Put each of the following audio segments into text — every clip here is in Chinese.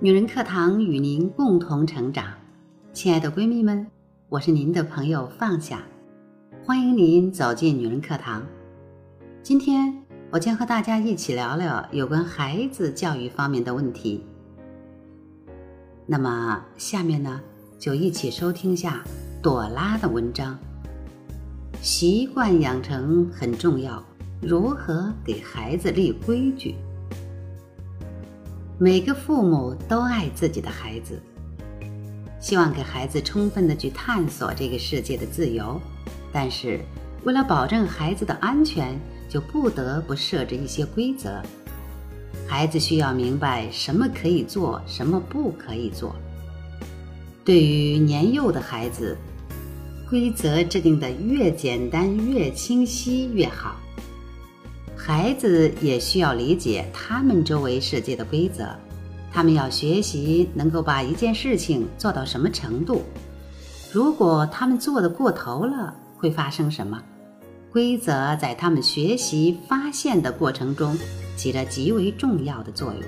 女人课堂与您共同成长，亲爱的闺蜜们，我是您的朋友放下，欢迎您走进女人课堂。今天我将和大家一起聊聊有关孩子教育方面的问题。那么下面呢，就一起收听下朵拉的文章。习惯养成很重要，如何给孩子立规矩？每个父母都爱自己的孩子，希望给孩子充分的去探索这个世界的自由，但是为了保证孩子的安全，就不得不设置一些规则。孩子需要明白什么可以做，什么不可以做。对于年幼的孩子，规则制定的越简单、越清晰越好。孩子也需要理解他们周围世界的规则，他们要学习能够把一件事情做到什么程度。如果他们做的过头了，会发生什么？规则在他们学习发现的过程中起着极为重要的作用。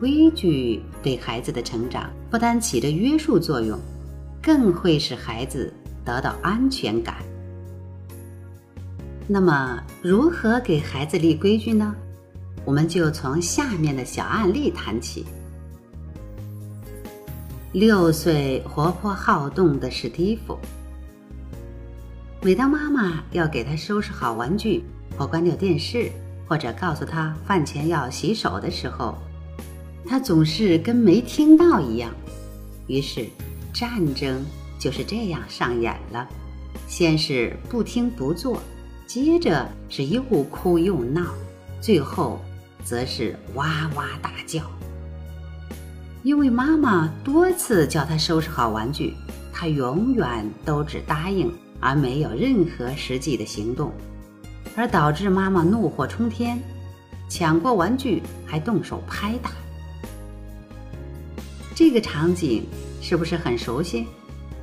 规矩对孩子的成长不单起着约束作用，更会使孩子得到安全感。那么，如何给孩子立规矩呢？我们就从下面的小案例谈起。六岁活泼好动的史蒂夫，每当妈妈要给他收拾好玩具，或关掉电视，或者告诉他饭前要洗手的时候，他总是跟没听到一样。于是，战争就是这样上演了：先是不听不做。接着是又哭又闹，最后则是哇哇大叫。因为妈妈多次叫他收拾好玩具，他永远都只答应，而没有任何实际的行动，而导致妈妈怒火冲天，抢过玩具还动手拍打。这个场景是不是很熟悉？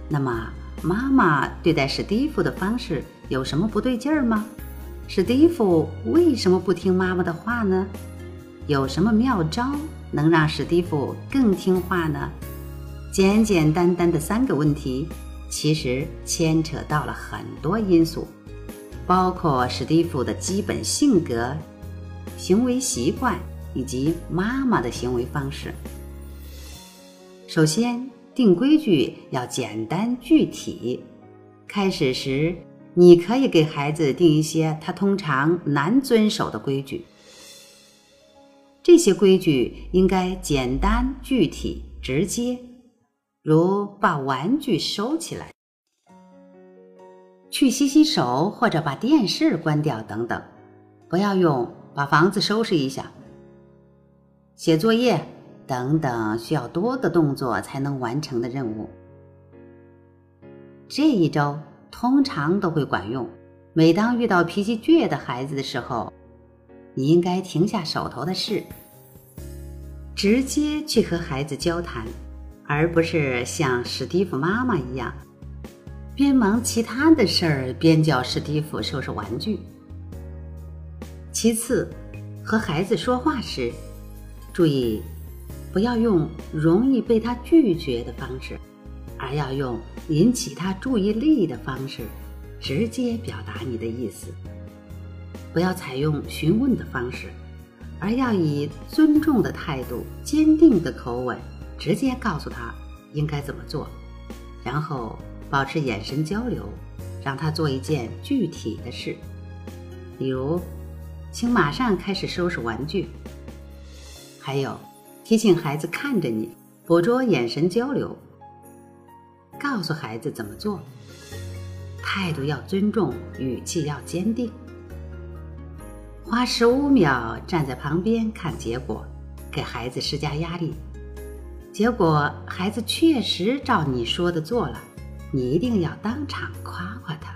那么妈妈对待史蒂夫的方式？有什么不对劲儿吗？史蒂夫为什么不听妈妈的话呢？有什么妙招能让史蒂夫更听话呢？简简单单的三个问题，其实牵扯到了很多因素，包括史蒂夫的基本性格、行为习惯以及妈妈的行为方式。首先，定规矩要简单具体，开始时。你可以给孩子定一些他通常难遵守的规矩，这些规矩应该简单、具体、直接，如把玩具收起来、去洗洗手或者把电视关掉等等。不要用把房子收拾一下、写作业等等需要多个动作才能完成的任务。这一招。通常都会管用。每当遇到脾气倔的孩子的时候，你应该停下手头的事，直接去和孩子交谈，而不是像史蒂夫妈妈一样，边忙其他的事儿边叫史蒂夫收拾玩具。其次，和孩子说话时，注意不要用容易被他拒绝的方式。而要用引起他注意力的方式，直接表达你的意思。不要采用询问的方式，而要以尊重的态度、坚定的口吻，直接告诉他应该怎么做。然后保持眼神交流，让他做一件具体的事，比如，请马上开始收拾玩具。还有，提醒孩子看着你，捕捉眼神交流。告诉孩子怎么做，态度要尊重，语气要坚定。花十五秒站在旁边看结果，给孩子施加压力。结果孩子确实照你说的做了，你一定要当场夸夸他。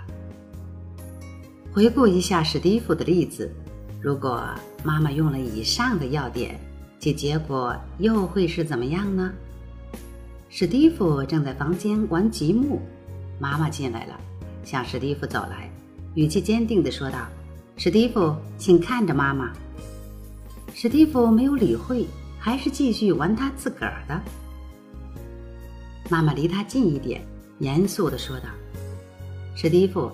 回顾一下史蒂夫的例子，如果妈妈用了以上的要点，其结果又会是怎么样呢？史蒂夫正在房间玩积木，妈妈进来了，向史蒂夫走来，语气坚定地说道：“史蒂夫，请看着妈妈。”史蒂夫没有理会，还是继续玩他自个儿的。妈妈离他近一点，严肃地说道：“史蒂夫，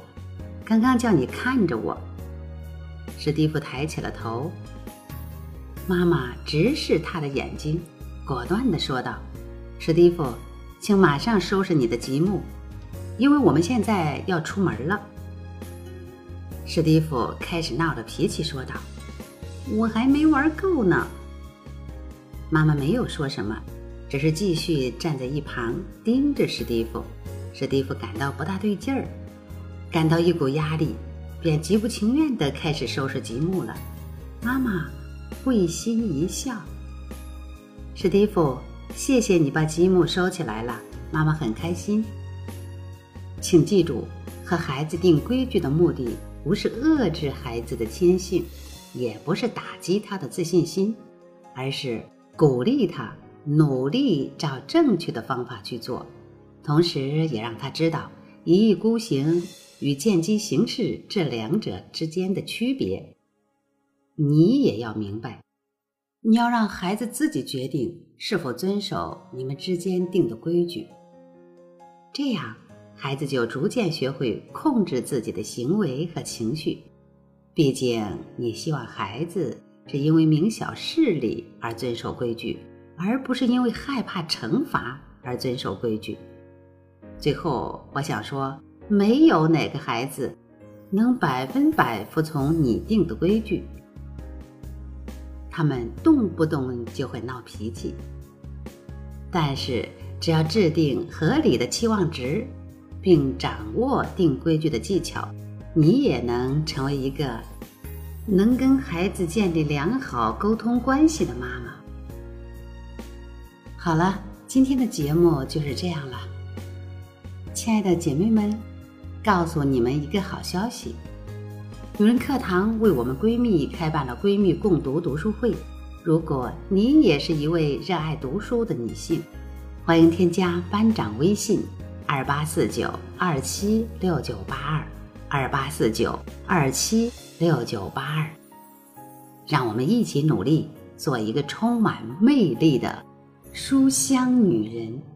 刚刚叫你看着我。”史蒂夫抬起了头。妈妈直视他的眼睛，果断地说道：“史蒂夫，请马上收拾你的积木，因为我们现在要出门了。”史蒂夫开始闹着脾气说道：“我还没玩够呢。”妈妈没有说什么，只是继续站在一旁盯着史蒂夫。史蒂夫感到不大对劲儿，感到一股压力，便极不情愿地开始收拾积木了。妈妈会心一笑：“史蒂夫，谢谢你把积木收起来了，妈妈很开心。请记住，和孩子定规矩的目的。”不是遏制孩子的天性，也不是打击他的自信心，而是鼓励他努力找正确的方法去做，同时也让他知道一意孤行与见机行事这两者之间的区别。你也要明白，你要让孩子自己决定是否遵守你们之间定的规矩，这样。孩子就逐渐学会控制自己的行为和情绪。毕竟，你希望孩子是因为明晓事理而遵守规矩，而不是因为害怕惩罚而遵守规矩。最后，我想说，没有哪个孩子能百分百服从你定的规矩，他们动不动就会闹脾气。但是，只要制定合理的期望值。并掌握定规矩的技巧，你也能成为一个能跟孩子建立良好沟通关系的妈妈。好了，今天的节目就是这样了，亲爱的姐妹们，告诉你们一个好消息：女人课堂为我们闺蜜开办了闺蜜共读读书会。如果你也是一位热爱读书的女性，欢迎添加班长微信。二八四九二七六九八二，二八四九二七六九八二，让我们一起努力，做一个充满魅力的书香女人。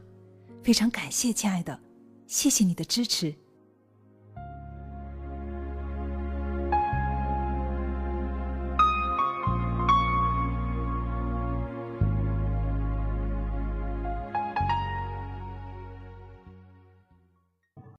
非常感谢，亲爱的，谢谢你的支持。